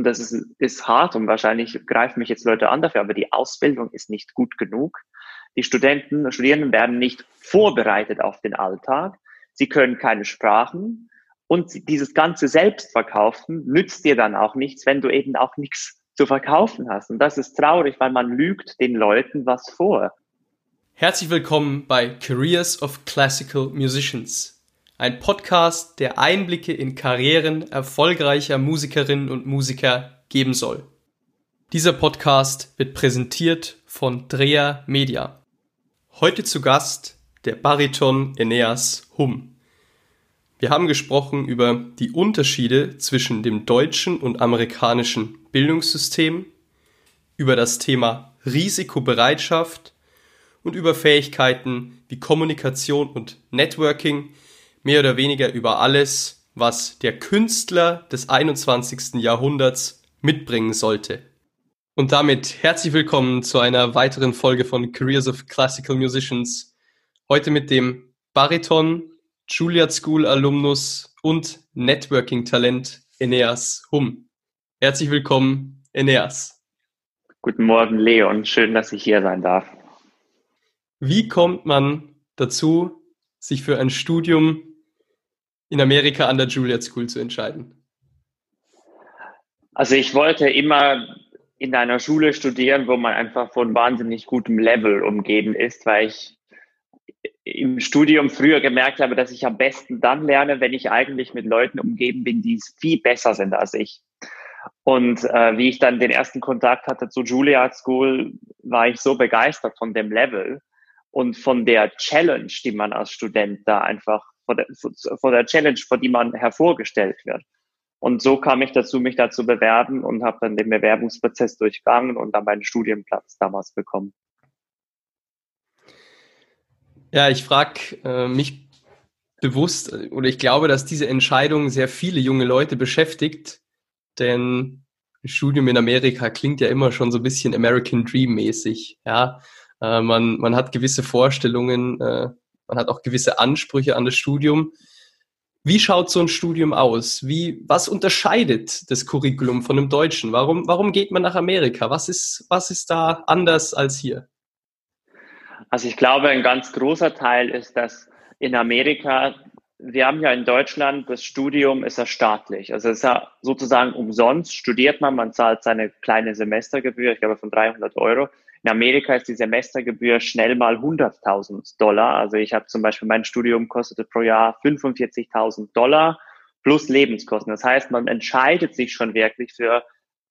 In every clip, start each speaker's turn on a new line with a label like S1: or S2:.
S1: und das ist, ist hart und wahrscheinlich greifen mich jetzt Leute an dafür, aber die Ausbildung ist nicht gut genug. Die Studenten, Studierenden werden nicht vorbereitet auf den Alltag. Sie können keine Sprachen und dieses ganze Selbstverkaufen nützt dir dann auch nichts, wenn du eben auch nichts zu verkaufen hast. Und das ist traurig, weil man lügt den Leuten was vor.
S2: Herzlich willkommen bei Careers of Classical Musicians ein Podcast, der Einblicke in Karrieren erfolgreicher Musikerinnen und Musiker geben soll. Dieser Podcast wird präsentiert von Drea Media. Heute zu Gast der Bariton Eneas Hum. Wir haben gesprochen über die Unterschiede zwischen dem deutschen und amerikanischen Bildungssystem, über das Thema Risikobereitschaft und über Fähigkeiten wie Kommunikation und Networking, mehr oder weniger über alles, was der Künstler des 21. Jahrhunderts mitbringen sollte. Und damit herzlich willkommen zu einer weiteren Folge von Careers of Classical Musicians. Heute mit dem Bariton, Juilliard School Alumnus und Networking-Talent Eneas Hum. Herzlich willkommen, Eneas.
S1: Guten Morgen, Leon. Schön, dass ich hier sein darf.
S2: Wie kommt man dazu, sich für ein Studium in Amerika an der Juilliard School zu entscheiden?
S1: Also ich wollte immer in einer Schule studieren, wo man einfach von wahnsinnig gutem Level umgeben ist, weil ich im Studium früher gemerkt habe, dass ich am besten dann lerne, wenn ich eigentlich mit Leuten umgeben bin, die viel besser sind als ich. Und äh, wie ich dann den ersten Kontakt hatte zu Juilliard School, war ich so begeistert von dem Level und von der Challenge, die man als Student da einfach vor der, vor der Challenge, vor die man hervorgestellt wird. Und so kam ich dazu, mich da zu bewerben und habe dann den Bewerbungsprozess durchgangen und dann meinen Studienplatz damals bekommen.
S2: Ja, ich frage äh, mich bewusst oder ich glaube, dass diese Entscheidung sehr viele junge Leute beschäftigt, denn ein Studium in Amerika klingt ja immer schon so ein bisschen American Dream mäßig. Ja, äh, man, man hat gewisse Vorstellungen, äh, man hat auch gewisse Ansprüche an das Studium. Wie schaut so ein Studium aus? Wie, was unterscheidet das Curriculum von dem Deutschen? Warum, warum geht man nach Amerika? Was ist, was ist da anders als hier?
S1: Also ich glaube, ein ganz großer Teil ist, dass in Amerika, wir haben ja in Deutschland, das Studium ist ja staatlich. Also es ist ja sozusagen umsonst, studiert man, man zahlt seine kleine Semestergebühr, ich glaube von 300 Euro. In Amerika ist die Semestergebühr schnell mal 100.000 Dollar. Also ich habe zum Beispiel mein Studium kostete pro Jahr 45.000 Dollar plus Lebenskosten. Das heißt, man entscheidet sich schon wirklich für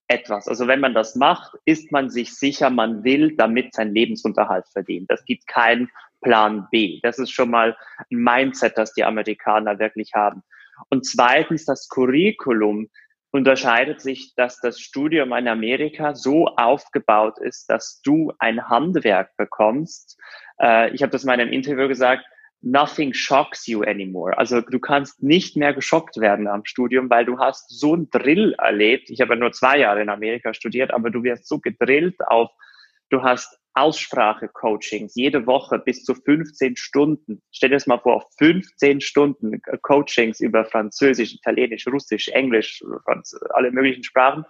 S1: etwas. Also wenn man das macht, ist man sich sicher, man will damit seinen Lebensunterhalt verdienen. Das gibt keinen Plan B. Das ist schon mal ein Mindset, das die Amerikaner wirklich haben. Und zweitens, das Curriculum unterscheidet sich, dass das Studium in Amerika so aufgebaut ist, dass du ein Handwerk bekommst. Äh, ich habe das in meinem Interview gesagt, nothing shocks you anymore. Also du kannst nicht mehr geschockt werden am Studium, weil du hast so ein Drill erlebt. Ich habe ja nur zwei Jahre in Amerika studiert, aber du wirst so gedrillt auf, du hast Aussprache-Coachings, jede Woche bis zu 15 Stunden. Stell dir das mal vor, 15 Stunden Coachings über Französisch, Italienisch, Russisch, Englisch, alle möglichen Sprachen.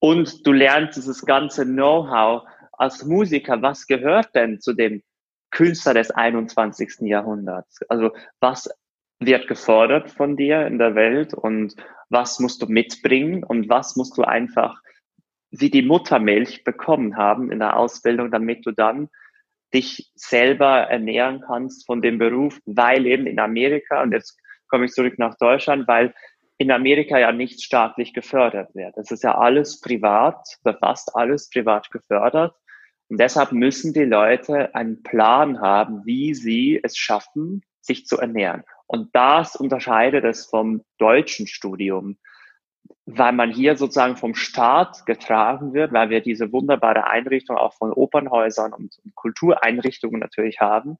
S1: Und du lernst dieses ganze Know-how als Musiker. Was gehört denn zu dem Künstler des 21. Jahrhunderts? Also was wird gefordert von dir in der Welt und was musst du mitbringen und was musst du einfach wie die Muttermilch bekommen haben in der Ausbildung, damit du dann dich selber ernähren kannst von dem Beruf, weil eben in Amerika, und jetzt komme ich zurück nach Deutschland, weil in Amerika ja nichts staatlich gefördert wird. Es ist ja alles privat, fast alles privat gefördert. Und deshalb müssen die Leute einen Plan haben, wie sie es schaffen, sich zu ernähren. Und das unterscheidet es vom deutschen Studium weil man hier sozusagen vom Staat getragen wird, weil wir diese wunderbare Einrichtung auch von Opernhäusern und, Kultureinrichtungen natürlich haben.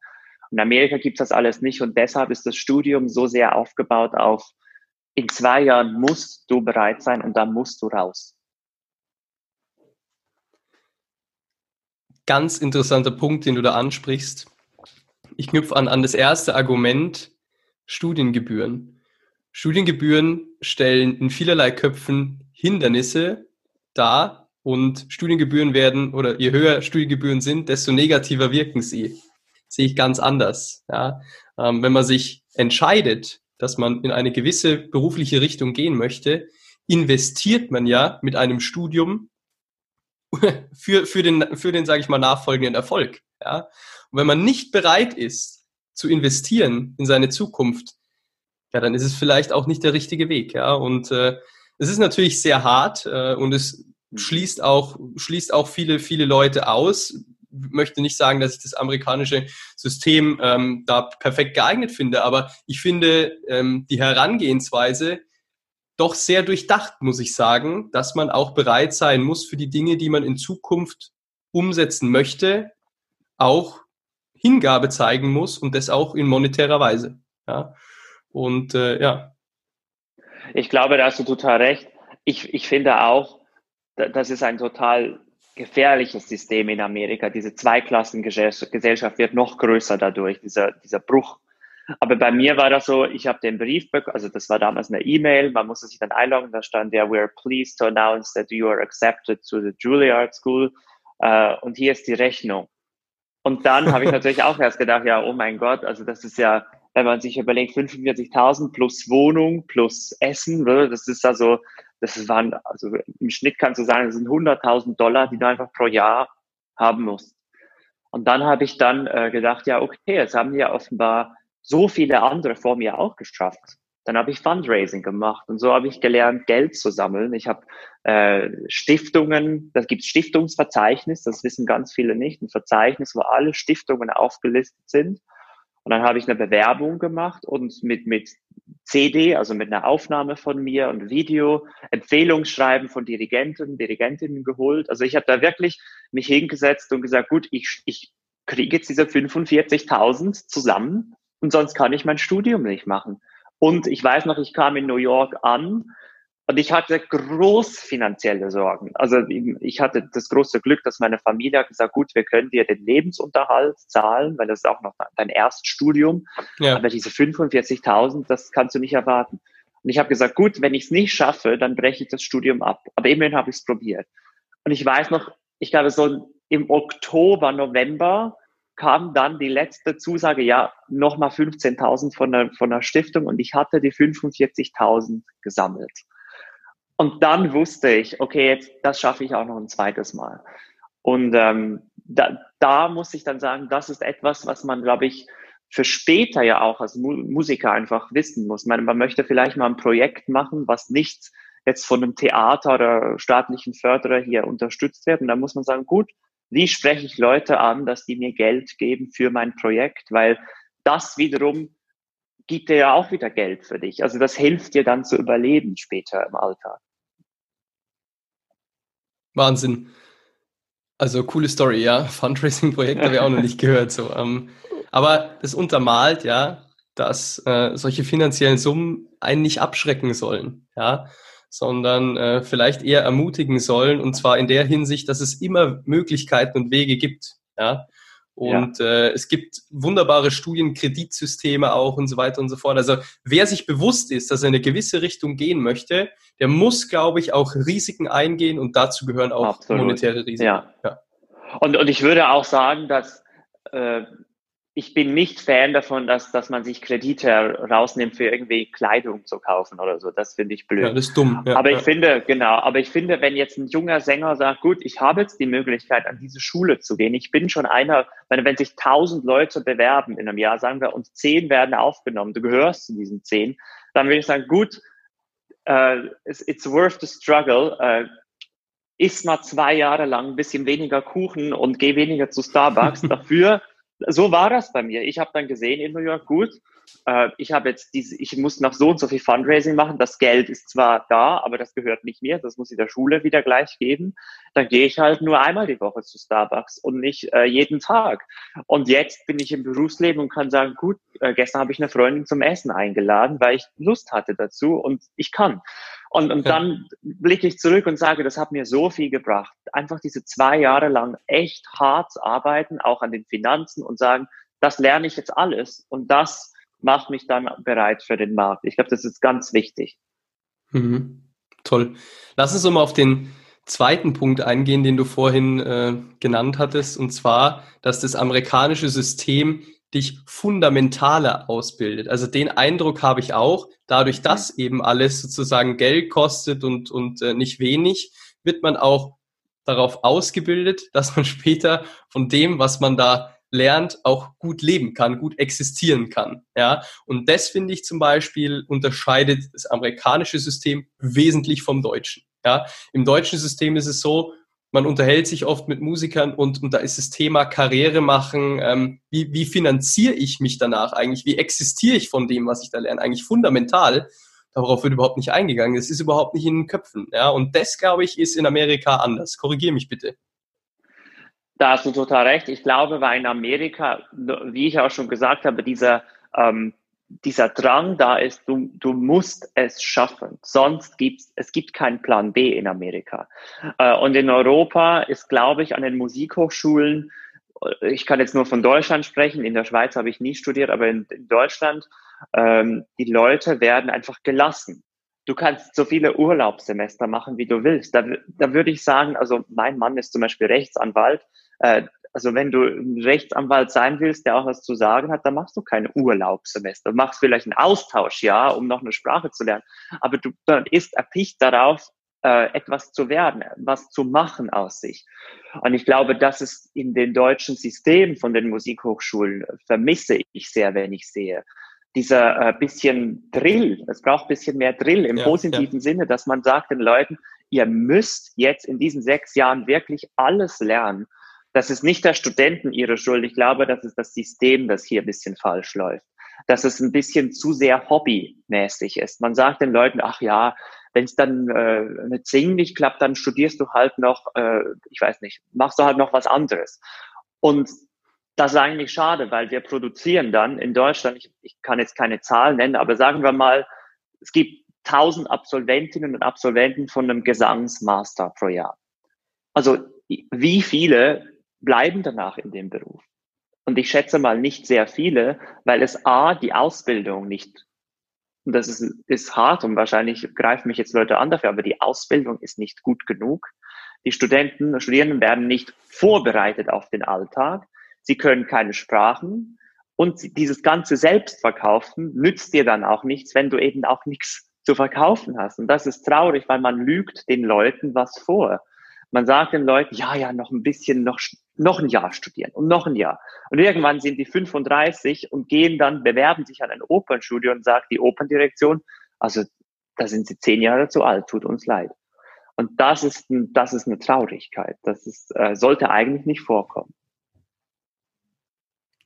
S1: In Amerika gibt es das alles nicht und deshalb ist das Studium so sehr aufgebaut auf, in zwei Jahren musst du bereit sein und dann musst du raus.
S2: Ganz interessanter Punkt, den du da ansprichst. Ich knüpfe an, an das erste Argument, Studiengebühren. Studiengebühren stellen in vielerlei Köpfen Hindernisse da und Studiengebühren werden oder je höher Studiengebühren sind, desto negativer wirken sie. Sehe ich ganz anders. Ja. Ähm, wenn man sich entscheidet, dass man in eine gewisse berufliche Richtung gehen möchte, investiert man ja mit einem Studium für, für den, für den, sage ich mal, nachfolgenden Erfolg. Ja? Und wenn man nicht bereit ist, zu investieren in seine Zukunft, ja, dann ist es vielleicht auch nicht der richtige Weg. Ja? Und äh, es ist natürlich sehr hart äh, und es schließt auch, schließt auch viele, viele Leute aus. Ich möchte nicht sagen, dass ich das amerikanische System ähm, da perfekt geeignet finde, aber ich finde ähm, die Herangehensweise doch sehr durchdacht, muss ich sagen, dass man auch bereit sein muss für die Dinge, die man in Zukunft umsetzen möchte, auch Hingabe zeigen muss und das auch in monetärer Weise. Ja. Und äh, ja.
S1: Ich glaube, da hast du total recht. Ich, ich finde auch, das ist ein total gefährliches System in Amerika. Diese Zweiklassengesellschaft wird noch größer dadurch, dieser, dieser Bruch aber bei mir war das so, ich habe den Brief bekommen, also das war damals eine E-Mail, man musste sich dann einloggen, da stand ja, we are pleased to announce that you are accepted to the Juilliard School uh, und hier ist die Rechnung. Und dann habe ich natürlich auch erst gedacht, ja, oh mein Gott, also das ist ja, wenn man sich überlegt, 45.000 plus Wohnung plus Essen, das ist also, das waren, also im Schnitt kannst du sagen, das sind 100.000 Dollar, die du einfach pro Jahr haben musst. Und dann habe ich dann äh, gedacht, ja, okay, jetzt haben ja offenbar so viele andere vor mir auch geschafft. Dann habe ich Fundraising gemacht und so habe ich gelernt, Geld zu sammeln. Ich habe äh, Stiftungen, da gibt es Stiftungsverzeichnis, das wissen ganz viele nicht, ein Verzeichnis, wo alle Stiftungen aufgelistet sind. Und dann habe ich eine Bewerbung gemacht und mit, mit CD, also mit einer Aufnahme von mir und Video, Empfehlungsschreiben von Dirigenten, Dirigentinnen geholt. Also ich habe da wirklich mich hingesetzt und gesagt, gut, ich, ich kriege jetzt diese 45.000 zusammen und sonst kann ich mein Studium nicht machen. Und ich weiß noch, ich kam in New York an und ich hatte groß finanzielle Sorgen. Also ich hatte das große Glück, dass meine Familie hat gesagt, gut, wir können dir den Lebensunterhalt zahlen, weil das ist auch noch dein Erststudium. Ja. Aber diese 45.000, das kannst du nicht erwarten. Und ich habe gesagt, gut, wenn ich es nicht schaffe, dann breche ich das Studium ab. Aber immerhin habe ich es probiert. Und ich weiß noch, ich glaube so im Oktober, November kam dann die letzte Zusage, ja, nochmal 15.000 von der, von der Stiftung und ich hatte die 45.000 gesammelt. Und dann wusste ich, okay, jetzt, das schaffe ich auch noch ein zweites Mal. Und ähm, da, da muss ich dann sagen, das ist etwas, was man, glaube ich, für später ja auch als Mu Musiker einfach wissen muss. Man, man möchte vielleicht mal ein Projekt machen, was nicht jetzt von einem Theater oder staatlichen Förderer hier unterstützt wird. Und da muss man sagen, gut, wie spreche ich Leute an, dass die mir Geld geben für mein Projekt, weil das wiederum gibt dir ja auch wieder Geld für dich. Also das hilft dir dann zu überleben später im Alltag.
S2: Wahnsinn. Also coole Story, ja. Fundraising-Projekt habe ich auch noch nicht gehört. So. Ähm, aber es untermalt ja, dass äh, solche finanziellen Summen einen nicht abschrecken sollen. Ja sondern äh, vielleicht eher ermutigen sollen, und zwar in der Hinsicht, dass es immer Möglichkeiten und Wege gibt. Ja? Und ja. äh, es gibt wunderbare Studien, Kreditsysteme auch und so weiter und so fort. Also wer sich bewusst ist, dass er in eine gewisse Richtung gehen möchte, der muss, glaube ich, auch Risiken eingehen und dazu gehören auch Absolut. monetäre Risiken.
S1: Ja. ja. Und, und ich würde auch sagen, dass äh, ich bin nicht Fan davon, dass, dass man sich Kredite rausnimmt, für irgendwie Kleidung zu kaufen oder so. Das finde ich blöd. Ja,
S2: das ist dumm. Ja,
S1: aber
S2: ja.
S1: ich finde, genau, aber ich finde, wenn jetzt ein junger Sänger sagt, gut, ich habe jetzt die Möglichkeit, an diese Schule zu gehen. Ich bin schon einer, wenn, wenn sich tausend Leute bewerben in einem Jahr, sagen wir, und zehn werden aufgenommen, du gehörst zu diesen zehn, dann würde ich sagen, gut, uh, it's, it's worth the struggle. Uh, iss mal zwei Jahre lang ein bisschen weniger Kuchen und geh weniger zu Starbucks. Dafür so war das bei mir. Ich habe dann gesehen in New York, gut, äh, ich habe jetzt diese, ich muss noch so und so viel Fundraising machen. Das Geld ist zwar da, aber das gehört nicht mir. Das muss ich der Schule wieder gleich geben. Dann gehe ich halt nur einmal die Woche zu Starbucks und nicht äh, jeden Tag. Und jetzt bin ich im Berufsleben und kann sagen, gut, äh, gestern habe ich eine Freundin zum Essen eingeladen, weil ich Lust hatte dazu und ich kann. Und, und ja. dann blicke ich zurück und sage, das hat mir so viel gebracht. Einfach diese zwei Jahre lang echt hart arbeiten, auch an den Finanzen und sagen, das lerne ich jetzt alles und das macht mich dann bereit für den Markt. Ich glaube, das ist ganz wichtig.
S2: Mhm. toll. Lass uns mal auf den zweiten Punkt eingehen, den du vorhin äh, genannt hattest, und zwar, dass das amerikanische System dich fundamentaler ausbildet. Also den Eindruck habe ich auch, dadurch, mhm. dass eben alles sozusagen Geld kostet und, und äh, nicht wenig, wird man auch darauf ausgebildet, dass man später von dem, was man da lernt, auch gut leben kann, gut existieren kann. Ja, und das finde ich zum Beispiel unterscheidet das amerikanische System wesentlich vom deutschen. Ja, im deutschen System ist es so, man unterhält sich oft mit Musikern und, und da ist das Thema Karriere machen. Ähm, wie, wie finanziere ich mich danach eigentlich? Wie existiere ich von dem, was ich da lerne? Eigentlich fundamental. Darauf wird überhaupt nicht eingegangen. Das ist überhaupt nicht in den Köpfen. Ja, und das, glaube ich, ist in Amerika anders. Korrigiere mich bitte.
S1: Da hast du total recht. Ich glaube, weil in Amerika, wie ich auch schon gesagt habe, dieser, ähm, dieser Drang da ist, du, du musst es schaffen. Sonst gibt es gibt keinen Plan B in Amerika. Äh, und in Europa ist, glaube ich, an den Musikhochschulen, äh, ich kann jetzt nur von Deutschland sprechen, in der Schweiz habe ich nie studiert, aber in, in Deutschland, ähm, die Leute werden einfach gelassen du kannst so viele Urlaubssemester machen, wie du willst. Da, da würde ich sagen, also mein Mann ist zum Beispiel Rechtsanwalt. Äh, also wenn du ein Rechtsanwalt sein willst, der auch was zu sagen hat, dann machst du kein Urlaubssemester. Du machst vielleicht ein Austauschjahr, um noch eine Sprache zu lernen. Aber du dann ist erpicht darauf, äh, etwas zu werden, was zu machen aus sich. Und ich glaube, das ist in den deutschen Systemen von den Musikhochschulen vermisse ich sehr, wenn ich sehe dieser äh, bisschen Drill, es braucht bisschen mehr Drill im ja, positiven ja. Sinne, dass man sagt den Leuten, ihr müsst jetzt in diesen sechs Jahren wirklich alles lernen. Das ist nicht der Studenten ihre Schuld. Ich glaube, das ist das System, das hier ein bisschen falsch läuft. Dass es ein bisschen zu sehr hobbymäßig ist. Man sagt den Leuten, ach ja, wenn es dann äh, mit Singen nicht klappt, dann studierst du halt noch, äh, ich weiß nicht, machst du halt noch was anderes. Und das ist eigentlich schade, weil wir produzieren dann in Deutschland, ich, ich kann jetzt keine Zahlen nennen, aber sagen wir mal, es gibt 1000 Absolventinnen und Absolventen von einem Gesangsmaster pro Jahr. Also wie viele bleiben danach in dem Beruf? Und ich schätze mal nicht sehr viele, weil es A, die Ausbildung nicht, und das ist, ist hart und wahrscheinlich greifen mich jetzt Leute an dafür, aber die Ausbildung ist nicht gut genug. Die Studenten, Studierenden werden nicht vorbereitet auf den Alltag sie können keine Sprachen und dieses ganze Selbstverkaufen nützt dir dann auch nichts, wenn du eben auch nichts zu verkaufen hast. Und das ist traurig, weil man lügt den Leuten was vor. Man sagt den Leuten, ja, ja, noch ein bisschen, noch, noch ein Jahr studieren und noch ein Jahr. Und irgendwann sind die 35 und gehen dann, bewerben sich an ein Opernstudio und sagt die Operndirektion, also da sind sie zehn Jahre zu alt, tut uns leid. Und das ist, das ist eine Traurigkeit. Das ist, äh, sollte eigentlich nicht vorkommen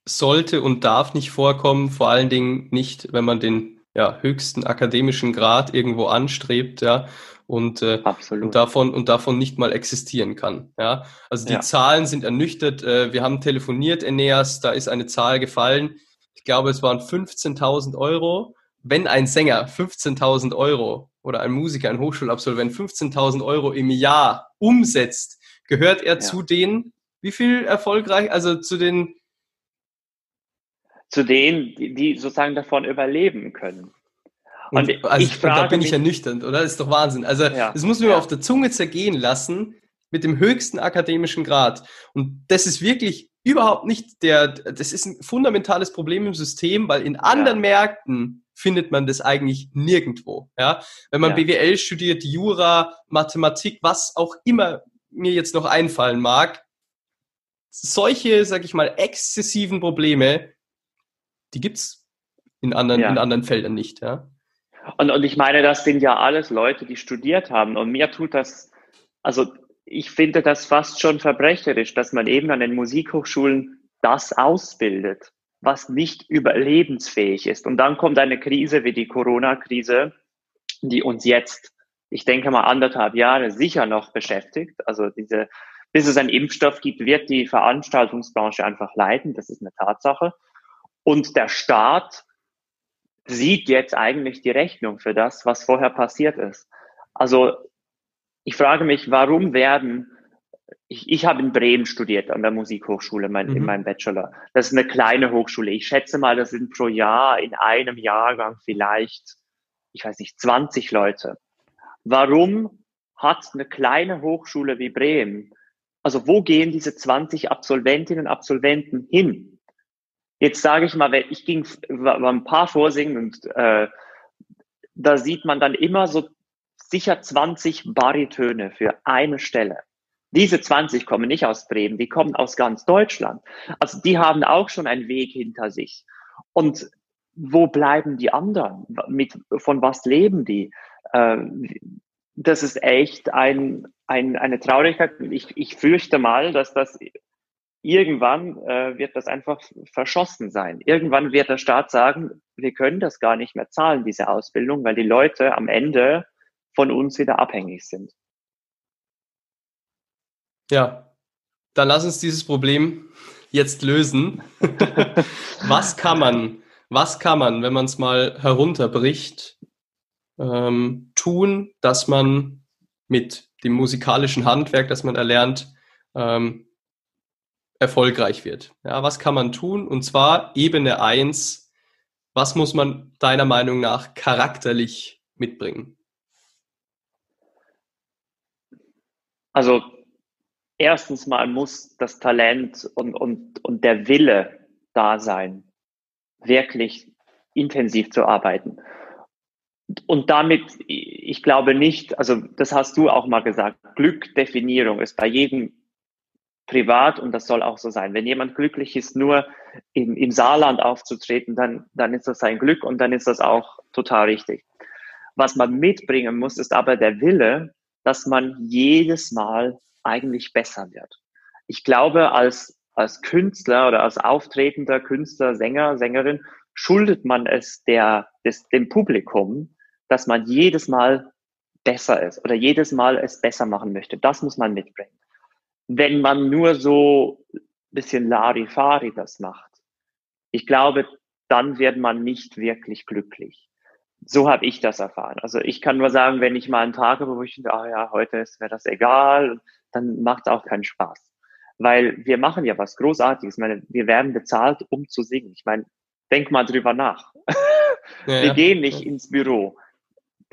S2: sollte und darf nicht vorkommen, vor allen Dingen nicht, wenn man den ja, höchsten akademischen Grad irgendwo anstrebt, ja, und, äh, und davon und davon nicht mal existieren kann. Ja, also die ja. Zahlen sind ernüchtert. Äh, wir haben telefoniert, Eneas, da ist eine Zahl gefallen. Ich glaube, es waren 15.000 Euro. Wenn ein Sänger 15.000 Euro oder ein Musiker, ein Hochschulabsolvent 15.000 Euro im Jahr umsetzt, gehört er ja. zu den, wie viel erfolgreich, also zu den
S1: zu denen, die, sozusagen davon überleben können.
S2: Und, und also, ich frage da bin ich ernüchternd, oder? Das ist doch Wahnsinn. Also, ja, das muss man ja. auf der Zunge zergehen lassen mit dem höchsten akademischen Grad. Und das ist wirklich überhaupt nicht der, das ist ein fundamentales Problem im System, weil in anderen ja. Märkten findet man das eigentlich nirgendwo. Ja, wenn man ja. BWL studiert, Jura, Mathematik, was auch immer mir jetzt noch einfallen mag, solche, sag ich mal, exzessiven Probleme die gibt's in anderen, ja. in anderen Feldern nicht, ja.
S1: Und, und ich meine, das sind ja alles Leute, die studiert haben. Und mir tut das, also ich finde das fast schon verbrecherisch, dass man eben an den Musikhochschulen das ausbildet, was nicht überlebensfähig ist. Und dann kommt eine Krise wie die Corona-Krise, die uns jetzt, ich denke mal, anderthalb Jahre sicher noch beschäftigt. Also diese, bis es einen Impfstoff gibt, wird die Veranstaltungsbranche einfach leiden. Das ist eine Tatsache. Und der Staat sieht jetzt eigentlich die Rechnung für das, was vorher passiert ist. Also ich frage mich, warum werden, ich, ich habe in Bremen studiert an der Musikhochschule mein, mhm. in meinem Bachelor. Das ist eine kleine Hochschule. Ich schätze mal, das sind pro Jahr in einem Jahrgang vielleicht, ich weiß nicht, 20 Leute. warum hat eine kleine Hochschule wie Bremen, also wo gehen diese 20 Absolventinnen und Absolventen hin? Jetzt sage ich mal, ich ging, war, ein paar vorsingen und äh, da sieht man dann immer so sicher 20 Baritöne für eine Stelle. Diese 20 kommen nicht aus Bremen, die kommen aus ganz Deutschland. Also die haben auch schon einen Weg hinter sich. Und wo bleiben die anderen? Mit, von was leben die? Äh, das ist echt ein, ein, eine Traurigkeit. Ich, ich fürchte mal, dass das irgendwann äh, wird das einfach verschossen sein. Irgendwann wird der Staat sagen, wir können das gar nicht mehr zahlen, diese Ausbildung, weil die Leute am Ende von uns wieder abhängig sind.
S2: Ja, dann lass uns dieses Problem jetzt lösen. was kann man, was kann man, wenn man es mal herunterbricht, ähm, tun, dass man mit dem musikalischen Handwerk, das man erlernt, ähm, erfolgreich wird? Ja, was kann man tun? Und zwar Ebene 1, was muss man deiner Meinung nach charakterlich mitbringen?
S1: Also erstens mal muss das Talent und, und, und der Wille da sein, wirklich intensiv zu arbeiten. Und damit, ich glaube nicht, also das hast du auch mal gesagt, Glückdefinierung ist bei jedem privat und das soll auch so sein. Wenn jemand glücklich ist, nur im, im Saarland aufzutreten, dann, dann ist das sein Glück und dann ist das auch total richtig. Was man mitbringen muss, ist aber der Wille, dass man jedes Mal eigentlich besser wird. Ich glaube, als, als Künstler oder als auftretender Künstler, Sänger, Sängerin, schuldet man es der, des, dem Publikum, dass man jedes Mal besser ist oder jedes Mal es besser machen möchte. Das muss man mitbringen. Wenn man nur so ein bisschen Larifari das macht, ich glaube, dann wird man nicht wirklich glücklich. So habe ich das erfahren. Also ich kann nur sagen, wenn ich mal einen Tag habe, wo ich denke, ah ja, heute ist mir das egal, dann macht es auch keinen Spaß. Weil wir machen ja was Großartiges. Ich meine, wir werden bezahlt, um zu singen. Ich meine, denk mal drüber nach. Ja, wir gehen nicht ins Büro.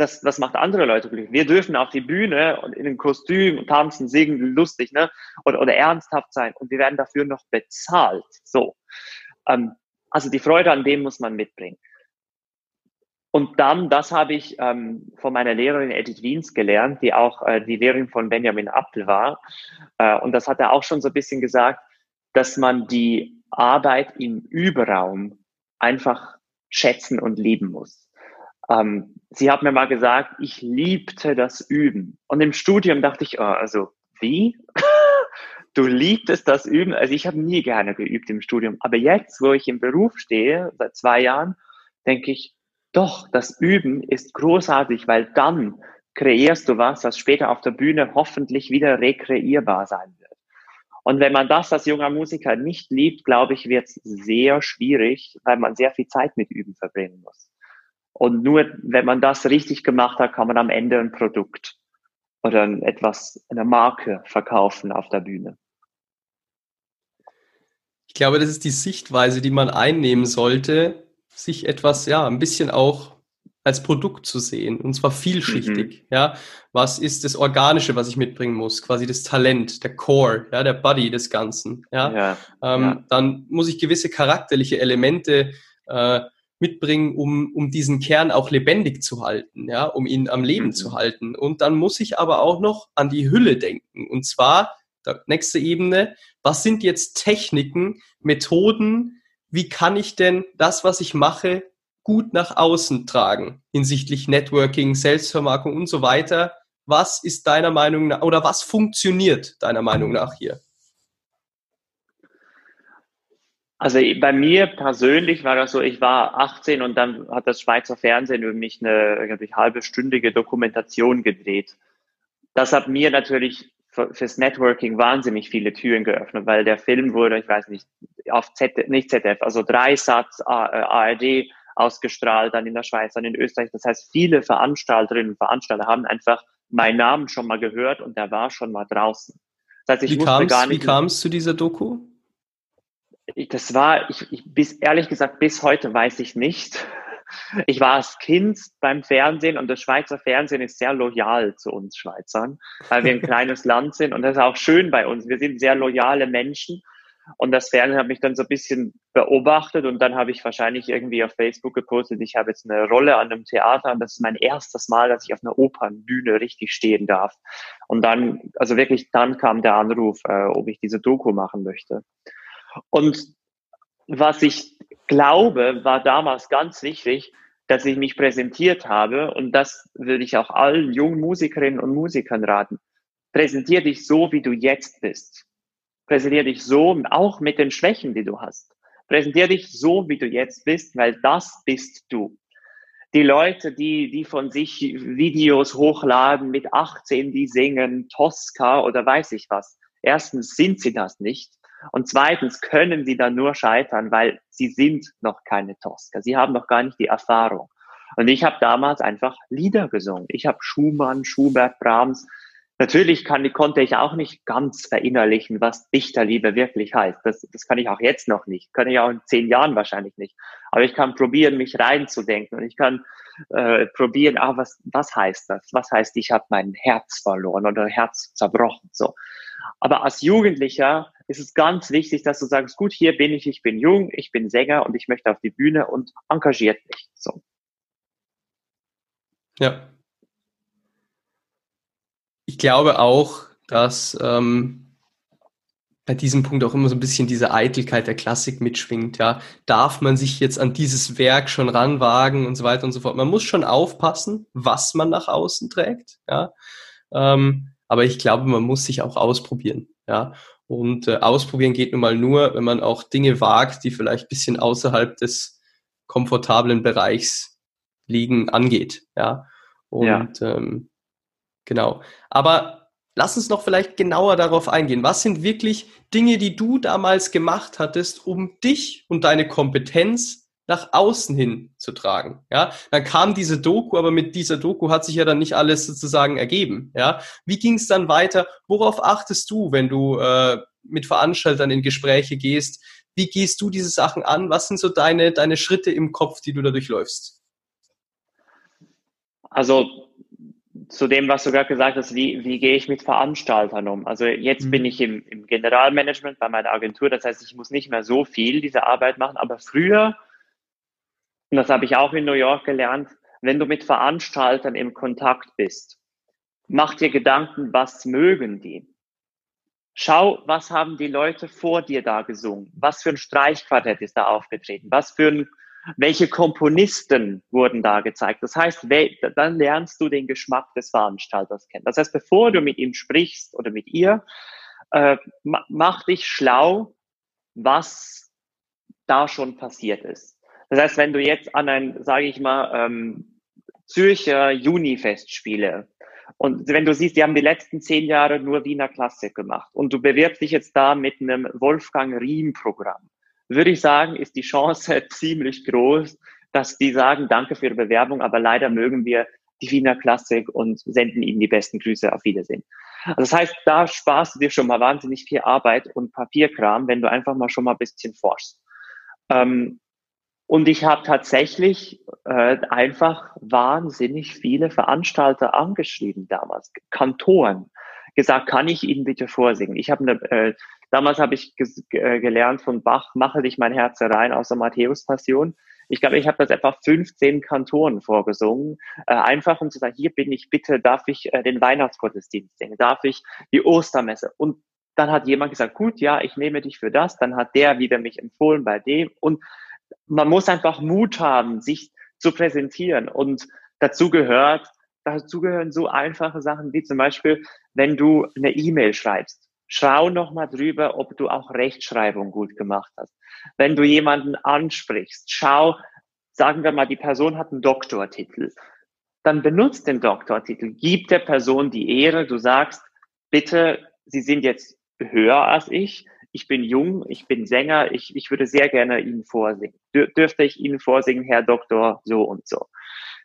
S1: Das, das macht andere Leute glücklich. Wir dürfen auf die Bühne und in einem Kostüm tanzen, singen, lustig, ne? Oder, oder ernsthaft sein. Und wir werden dafür noch bezahlt. So. Ähm, also die Freude an dem muss man mitbringen. Und dann, das habe ich ähm, von meiner Lehrerin Edith Wiens gelernt, die auch äh, die Lehrerin von Benjamin Appel war. Äh, und das hat er auch schon so ein bisschen gesagt, dass man die Arbeit im Überraum einfach schätzen und lieben muss. Ähm, sie hat mir mal gesagt, ich liebte das Üben. Und im Studium dachte ich, oh, also wie? du liebtest das Üben? Also ich habe nie gerne geübt im Studium. Aber jetzt, wo ich im Beruf stehe, seit zwei Jahren, denke ich, doch, das Üben ist großartig, weil dann kreierst du was, das später auf der Bühne hoffentlich wieder rekreierbar sein wird. Und wenn man das als junger Musiker nicht liebt, glaube ich, wird es sehr schwierig, weil man sehr viel Zeit mit Üben verbringen muss. Und nur wenn man das richtig gemacht hat, kann man am Ende ein Produkt oder etwas, eine Marke verkaufen auf der Bühne.
S2: Ich glaube, das ist die Sichtweise, die man einnehmen sollte, sich etwas, ja, ein bisschen auch als Produkt zu sehen und zwar vielschichtig. Mhm. Ja, was ist das Organische, was ich mitbringen muss? Quasi das Talent, der Core, ja, der Body des Ganzen. Ja, ja, ähm, ja. dann muss ich gewisse charakterliche Elemente äh, mitbringen, um, um diesen Kern auch lebendig zu halten, ja, um ihn am Leben mhm. zu halten. Und dann muss ich aber auch noch an die Hülle denken. Und zwar, nächste Ebene, was sind jetzt Techniken, Methoden, wie kann ich denn das, was ich mache, gut nach außen tragen hinsichtlich Networking, Selbstvermarktung und so weiter. Was ist deiner Meinung nach oder was funktioniert deiner Meinung nach hier?
S1: Also bei mir persönlich war das so, ich war 18 und dann hat das Schweizer Fernsehen über mich eine irgendwie halbe stündige Dokumentation gedreht. Das hat mir natürlich fürs Networking wahnsinnig viele Türen geöffnet, weil der Film wurde, ich weiß nicht, auf ZDF, nicht ZDF, also drei Satz ARD äh, ausgestrahlt, dann in der Schweiz, dann in Österreich. Das heißt, viele Veranstalterinnen und Veranstalter haben einfach meinen Namen schon mal gehört und der war schon mal draußen.
S2: Das heißt, ich wie wusste gar nicht. Wie kam es zu dieser Doku?
S1: Das war, ich, ich, bis ehrlich gesagt, bis heute weiß ich nicht. Ich war als Kind beim Fernsehen und das Schweizer Fernsehen ist sehr loyal zu uns Schweizern, weil wir ein kleines Land sind und das ist auch schön bei uns. Wir sind sehr loyale Menschen und das Fernsehen hat mich dann so ein bisschen beobachtet und dann habe ich wahrscheinlich irgendwie auf Facebook gepostet, ich habe jetzt eine Rolle an einem Theater und das ist mein erstes Mal, dass ich auf einer Opernbühne richtig stehen darf. Und dann, also wirklich, dann kam der Anruf, äh, ob ich diese Doku machen möchte. Und was ich glaube, war damals ganz wichtig, dass ich mich präsentiert habe und das würde ich auch allen jungen Musikerinnen und Musikern raten. Präsentier dich so, wie du jetzt bist. Präsentier dich so, auch mit den Schwächen, die du hast. Präsentier dich so, wie du jetzt bist, weil das bist du. Die Leute, die, die von sich Videos hochladen mit 18, die singen Tosca oder weiß ich was. Erstens sind sie das nicht. Und zweitens können sie dann nur scheitern, weil sie sind noch keine Tosca. Sie haben noch gar nicht die Erfahrung. Und ich habe damals einfach Lieder gesungen. Ich habe Schumann, Schubert, Brahms. Natürlich kann, konnte ich auch nicht ganz verinnerlichen, was Dichterliebe wirklich heißt. Das, das kann ich auch jetzt noch nicht. Kann ich auch in zehn Jahren wahrscheinlich nicht. Aber ich kann probieren, mich reinzudenken. Und ich kann äh, probieren, ah, was, was heißt das? Was heißt, ich habe mein Herz verloren oder Herz zerbrochen? So. Aber als Jugendlicher ist es ganz wichtig, dass du sagst, gut, hier bin ich, ich bin jung, ich bin Sänger und ich möchte auf die Bühne und engagiert mich. So.
S2: Ja. Ich glaube auch, dass ähm, bei diesem Punkt auch immer so ein bisschen diese Eitelkeit der Klassik mitschwingt. Ja, darf man sich jetzt an dieses Werk schon ranwagen und so weiter und so fort. Man muss schon aufpassen, was man nach außen trägt. Ja, ähm, aber ich glaube, man muss sich auch ausprobieren. Ja, und äh, ausprobieren geht nun mal nur, wenn man auch Dinge wagt, die vielleicht bisschen außerhalb des komfortablen Bereichs liegen, angeht. Ja. Und ja. Ähm, genau. Aber lass uns noch vielleicht genauer darauf eingehen. Was sind wirklich Dinge, die du damals gemacht hattest, um dich und deine Kompetenz nach außen hin zu tragen. Ja, dann kam diese Doku, aber mit dieser Doku hat sich ja dann nicht alles sozusagen ergeben. Ja, wie ging es dann weiter? Worauf achtest du, wenn du äh, mit Veranstaltern in Gespräche gehst? Wie gehst du diese Sachen an? Was sind so deine deine Schritte im Kopf, die du da durchläufst?
S1: Also zu dem, was du gerade gesagt hast, wie, wie gehe ich mit Veranstaltern um? Also jetzt mhm. bin ich im, im Generalmanagement bei meiner Agentur, das heißt, ich muss nicht mehr so viel diese Arbeit machen, aber früher und das habe ich auch in New York gelernt, wenn du mit Veranstaltern im Kontakt bist, mach dir Gedanken, was mögen die? Schau, was haben die Leute vor dir da gesungen? Was für ein Streichquartett ist da aufgetreten? Was für ein, welche Komponisten wurden da gezeigt? Das heißt, dann lernst du den Geschmack des Veranstalters kennen. Das heißt, bevor du mit ihm sprichst oder mit ihr, äh, mach dich schlau, was da schon passiert ist. Das heißt, wenn du jetzt an ein, sage ich mal, ähm, Zürcher Juni-Festspiele und wenn du siehst, die haben die letzten zehn Jahre nur Wiener Klassik gemacht und du bewirbst dich jetzt da mit einem Wolfgang Riem-Programm, würde ich sagen, ist die Chance ziemlich groß, dass die sagen, danke für Ihre Bewerbung, aber leider mögen wir die Wiener Klassik und senden Ihnen die besten Grüße. Auf Wiedersehen. Also das heißt, da sparst du dir schon mal wahnsinnig viel Arbeit und Papierkram, wenn du einfach mal schon mal ein bisschen forschst. Ähm, und ich habe tatsächlich äh, einfach wahnsinnig viele Veranstalter angeschrieben damals, Kantoren, gesagt, kann ich Ihnen bitte vorsingen? Ich habe äh, damals habe ich äh, gelernt von Bach, mache dich mein Herz rein aus der Matthäus-Passion. Ich glaube, ich habe das etwa 15 Kantoren vorgesungen, äh, einfach um zu sagen, hier bin ich, bitte darf ich äh, den Weihnachtsgottesdienst singen, darf ich die Ostermesse? Und dann hat jemand gesagt, gut, ja, ich nehme dich für das. Dann hat der wieder mich empfohlen bei dem. Und man muss einfach Mut haben, sich zu präsentieren. Und dazu gehört, dazu gehören so einfache Sachen wie zum Beispiel, wenn du eine E-Mail schreibst. Schau nochmal drüber, ob du auch Rechtschreibung gut gemacht hast. Wenn du jemanden ansprichst, schau, sagen wir mal, die Person hat einen Doktortitel. Dann benutzt den Doktortitel. Gib der Person die Ehre. Du sagst, bitte, Sie sind jetzt höher als ich ich bin jung, ich bin Sänger, ich, ich würde sehr gerne Ihnen vorsingen. Dür dürfte ich Ihnen vorsingen, Herr Doktor, so und so.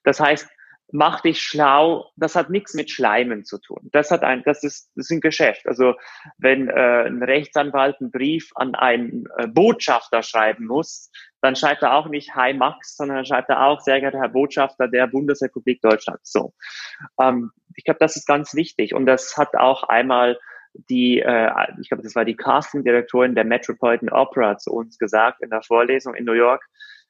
S1: Das heißt, mach dich schlau, das hat nichts mit Schleimen zu tun. Das hat ein, das ist, das ist ein Geschäft. Also wenn äh, ein Rechtsanwalt einen Brief an einen äh, Botschafter schreiben muss, dann schreibt er auch nicht Hi Max, sondern schreibt er auch sehr geehrter Herr Botschafter der Bundesrepublik Deutschland. So, ähm, ich glaube, das ist ganz wichtig und das hat auch einmal die, äh, ich glaube, das war die Casting-Direktorin der Metropolitan Opera zu uns gesagt in der Vorlesung in New York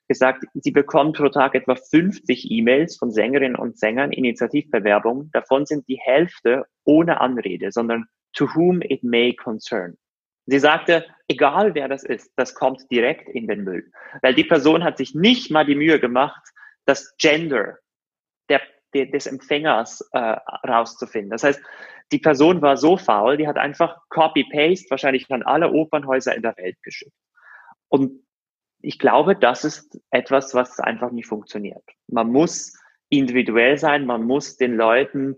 S1: gesagt, sie bekommen pro Tag etwa 50 E-Mails von Sängerinnen und Sängern, Initiativbewerbungen. Davon sind die Hälfte ohne Anrede, sondern to whom it may concern. Sie sagte, egal wer das ist, das kommt direkt in den Müll. Weil die Person hat sich nicht mal die Mühe gemacht, das Gender der, der, des Empfängers äh, rauszufinden. Das heißt, die Person war so faul, die hat einfach Copy-Paste wahrscheinlich an alle Opernhäuser in der Welt geschickt. Und ich glaube, das ist etwas, was einfach nicht funktioniert. Man muss individuell sein, man muss den Leuten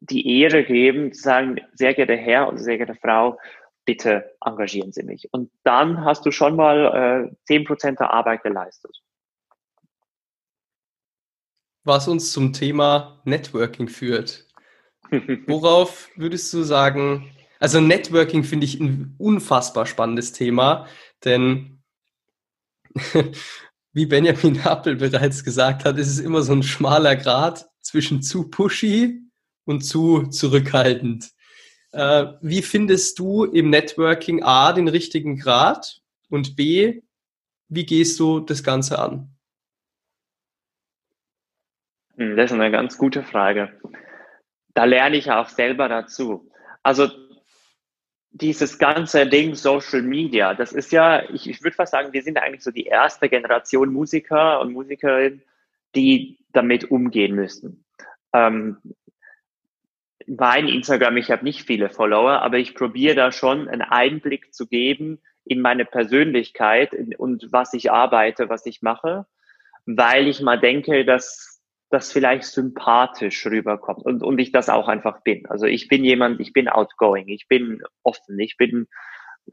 S1: die Ehre geben, zu sagen, sehr geehrter Herr oder sehr geehrte Frau, bitte engagieren Sie mich. Und dann hast du schon mal zehn äh, Prozent der Arbeit geleistet.
S2: Was uns zum Thema Networking führt. Worauf würdest du sagen, also Networking finde ich ein unfassbar spannendes Thema, denn wie Benjamin Appel bereits gesagt hat, ist es immer so ein schmaler Grad zwischen zu pushy und zu zurückhaltend. Äh, wie findest du im Networking A den richtigen Grad und B, wie gehst du das Ganze an?
S1: Hm, das ist eine ganz gute Frage. Da lerne ich auch selber dazu. Also dieses ganze Ding Social Media, das ist ja, ich, ich würde fast sagen, wir sind eigentlich so die erste Generation Musiker und Musikerinnen, die damit umgehen müssen. Ähm, mein Instagram, ich habe nicht viele Follower, aber ich probiere da schon einen Einblick zu geben in meine Persönlichkeit und was ich arbeite, was ich mache, weil ich mal denke, dass das vielleicht sympathisch rüberkommt und, und ich das auch einfach bin. Also ich bin jemand, ich bin outgoing, ich bin offen, ich bin,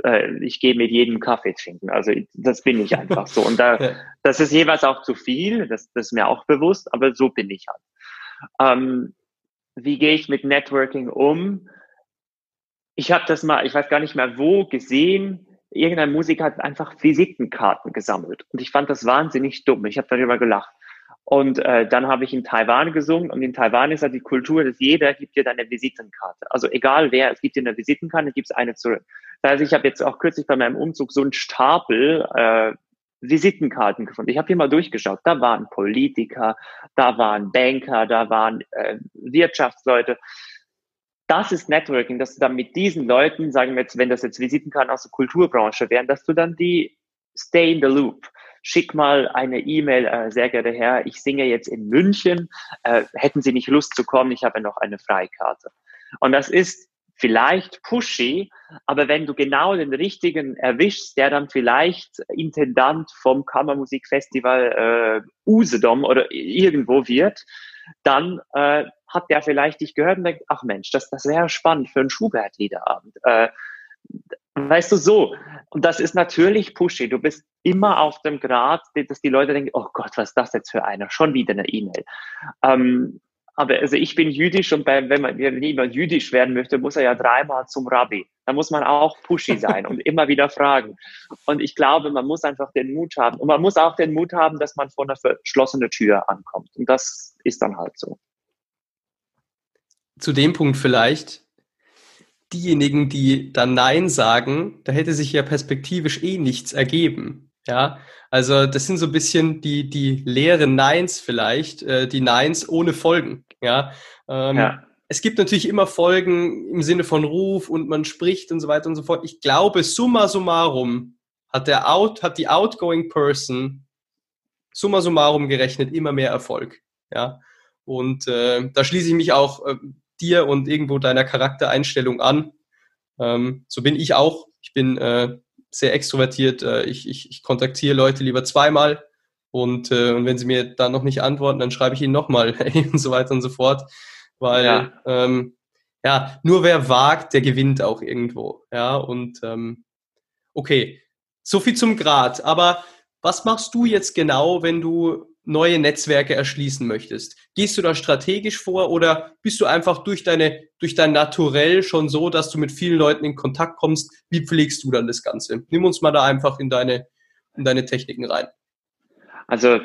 S1: äh, ich gehe mit jedem Kaffee trinken. Also das bin ich einfach so. Und da, das ist jeweils auch zu viel, das, das ist mir auch bewusst, aber so bin ich halt. Ähm, wie gehe ich mit Networking um? Ich habe das mal, ich weiß gar nicht mehr wo, gesehen. Irgendein Musiker hat einfach Visitenkarten gesammelt. Und ich fand das wahnsinnig dumm. Ich habe darüber gelacht. Und äh, dann habe ich in Taiwan gesungen und in Taiwan ist ja die Kultur, dass jeder gibt dir deine Visitenkarte. Also egal wer, es gibt dir eine Visitenkarte, gibt es eine zurück. Das heißt, ich habe jetzt auch kürzlich bei meinem Umzug so einen Stapel äh, Visitenkarten gefunden. Ich habe hier mal durchgeschaut. Da waren Politiker, da waren Banker, da waren äh, Wirtschaftsleute. Das ist Networking, dass du dann mit diesen Leuten, sagen wir jetzt, wenn das jetzt Visitenkarten aus der Kulturbranche wären, dass du dann die stay in the loop schick mal eine E-Mail, äh, sehr geehrter Herr, ich singe jetzt in München, äh, hätten Sie nicht Lust zu kommen, ich habe noch eine Freikarte. Und das ist vielleicht pushy, aber wenn du genau den richtigen erwischst, der dann vielleicht Intendant vom Kammermusikfestival äh, Usedom oder irgendwo wird, dann äh, hat der vielleicht dich gehört und denkt, ach Mensch, das, das wäre spannend für einen Schubert-Liederabend. Äh, Weißt du so? Und das ist natürlich pushy. Du bist immer auf dem Grad, dass die Leute denken, oh Gott, was ist das jetzt für einer? Schon wieder eine E-Mail. Ähm, aber also ich bin jüdisch und bei, wenn man wenn jemand jüdisch werden möchte, muss er ja dreimal zum Rabbi. Da muss man auch pushy sein und immer wieder fragen. Und ich glaube, man muss einfach den Mut haben. Und man muss auch den Mut haben, dass man vor einer verschlossenen Tür ankommt. Und das ist dann halt so.
S2: Zu dem Punkt vielleicht, diejenigen, die dann Nein sagen, da hätte sich ja perspektivisch eh nichts ergeben. Ja, also das sind so ein bisschen die, die leeren Neins vielleicht, äh, die Neins ohne Folgen. Ja? Ähm, ja. Es gibt natürlich immer Folgen im Sinne von Ruf und man spricht und so weiter und so fort. Ich glaube, summa summarum hat der Out, hat die outgoing Person summa summarum gerechnet immer mehr Erfolg. Ja, und äh, da schließe ich mich auch äh, dir und irgendwo deiner Charaktereinstellung an. Ähm, so bin ich auch. Ich bin äh, sehr extrovertiert. Äh, ich, ich, ich kontaktiere Leute lieber zweimal und, äh, und wenn sie mir dann noch nicht antworten, dann schreibe ich ihnen nochmal und so weiter und so fort. Weil ja. Ähm, ja, nur wer wagt, der gewinnt auch irgendwo. Ja, und ähm, okay, so viel zum Grad. Aber was machst du jetzt genau, wenn du neue Netzwerke erschließen möchtest? Gehst du da strategisch vor oder bist du einfach durch deine, durch dein Naturell schon so, dass du mit vielen Leuten in Kontakt kommst? Wie pflegst du dann das Ganze? Nimm uns mal da einfach in deine, in deine Techniken rein.
S1: Also,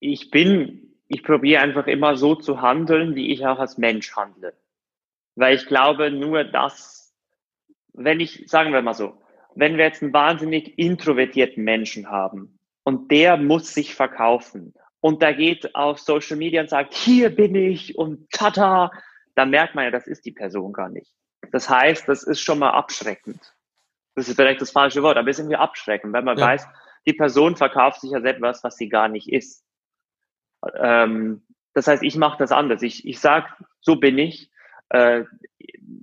S1: ich bin, ich probiere einfach immer so zu handeln, wie ich auch als Mensch handle. Weil ich glaube, nur das, wenn ich, sagen wir mal so, wenn wir jetzt einen wahnsinnig introvertierten Menschen haben, und der muss sich verkaufen. Und der geht auf Social Media und sagt, hier bin ich und tata, dann merkt man ja, das ist die Person gar nicht. Das heißt, das ist schon mal abschreckend. Das ist vielleicht das falsche Wort, aber es ist irgendwie abschreckend, wenn man ja. weiß, die Person verkauft sich ja etwas, was sie gar nicht ist. Ähm, das heißt, ich mache das anders. Ich, ich sage, so bin ich. Äh,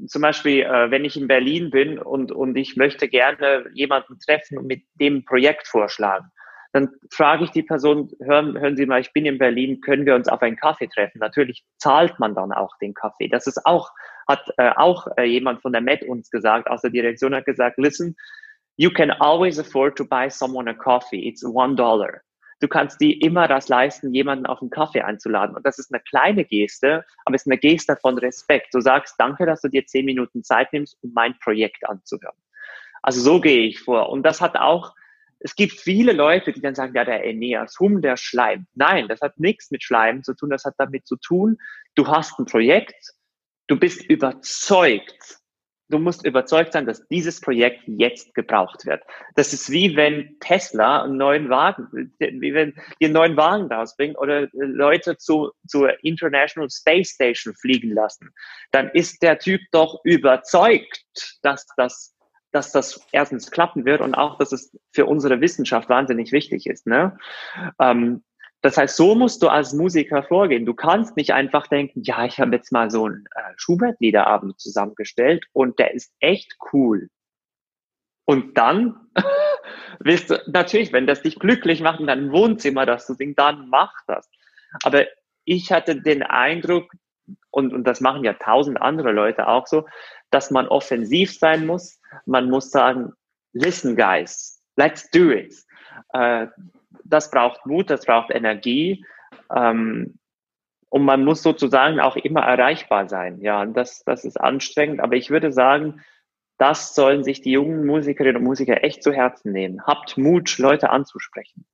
S1: zum Beispiel, äh, wenn ich in Berlin bin und, und ich möchte gerne jemanden treffen und mit dem Projekt vorschlagen, dann frage ich die Person, hören, hören Sie mal, ich bin in Berlin, können wir uns auf einen Kaffee treffen? Natürlich zahlt man dann auch den Kaffee. Das ist auch, hat äh, auch äh, jemand von der Met uns gesagt, aus der Direktion hat gesagt, listen, you can always afford to buy someone a coffee. It's one dollar. Du kannst dir immer das leisten, jemanden auf einen Kaffee einzuladen. Und das ist eine kleine Geste, aber es ist eine Geste von Respekt. Du sagst, danke, dass du dir zehn Minuten Zeit nimmst, um mein Projekt anzuhören. Also so gehe ich vor. Und das hat auch es gibt viele Leute, die dann sagen, ja, der Aeneas, Hum, der Schleim. Nein, das hat nichts mit Schleim zu tun, das hat damit zu tun, du hast ein Projekt, du bist überzeugt, du musst überzeugt sein, dass dieses Projekt jetzt gebraucht wird. Das ist wie wenn Tesla einen neuen Wagen, wie wenn die einen neuen Wagen rausbringen oder Leute zu, zur International Space Station fliegen lassen. Dann ist der Typ doch überzeugt, dass das dass das erstens klappen wird und auch, dass es für unsere Wissenschaft wahnsinnig wichtig ist. Ne? Ähm, das heißt, so musst du als Musiker vorgehen. Du kannst nicht einfach denken, ja, ich habe jetzt mal so einen äh, Schubert-Liederabend zusammengestellt und der ist echt cool. Und dann wirst du, natürlich, wenn das dich glücklich macht in deinem Wohnzimmer, dass du singst, dann mach das. Aber ich hatte den Eindruck, und, und das machen ja tausend andere Leute auch so, dass man offensiv sein muss. Man muss sagen, listen guys, let's do it. Äh, das braucht Mut, das braucht Energie. Ähm, und man muss sozusagen auch immer erreichbar sein. Ja, das, das ist anstrengend. Aber ich würde sagen, das sollen sich die jungen Musikerinnen und Musiker echt zu Herzen nehmen. Habt Mut, Leute anzusprechen.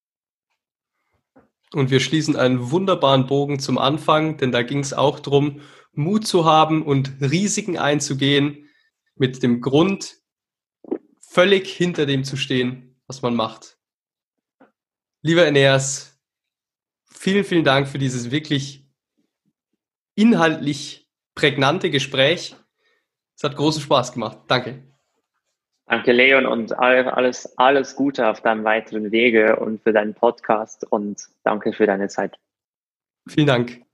S2: Und wir schließen einen wunderbaren Bogen zum Anfang, denn da ging es auch darum, Mut zu haben und Risiken einzugehen, mit dem Grund, völlig hinter dem zu stehen, was man macht. Lieber Eneas, vielen, vielen Dank für dieses wirklich inhaltlich prägnante Gespräch. Es hat großen Spaß gemacht. Danke.
S1: Danke, Leon, und alles, alles Gute auf deinem weiteren Wege und für deinen Podcast und danke für deine Zeit.
S2: Vielen Dank.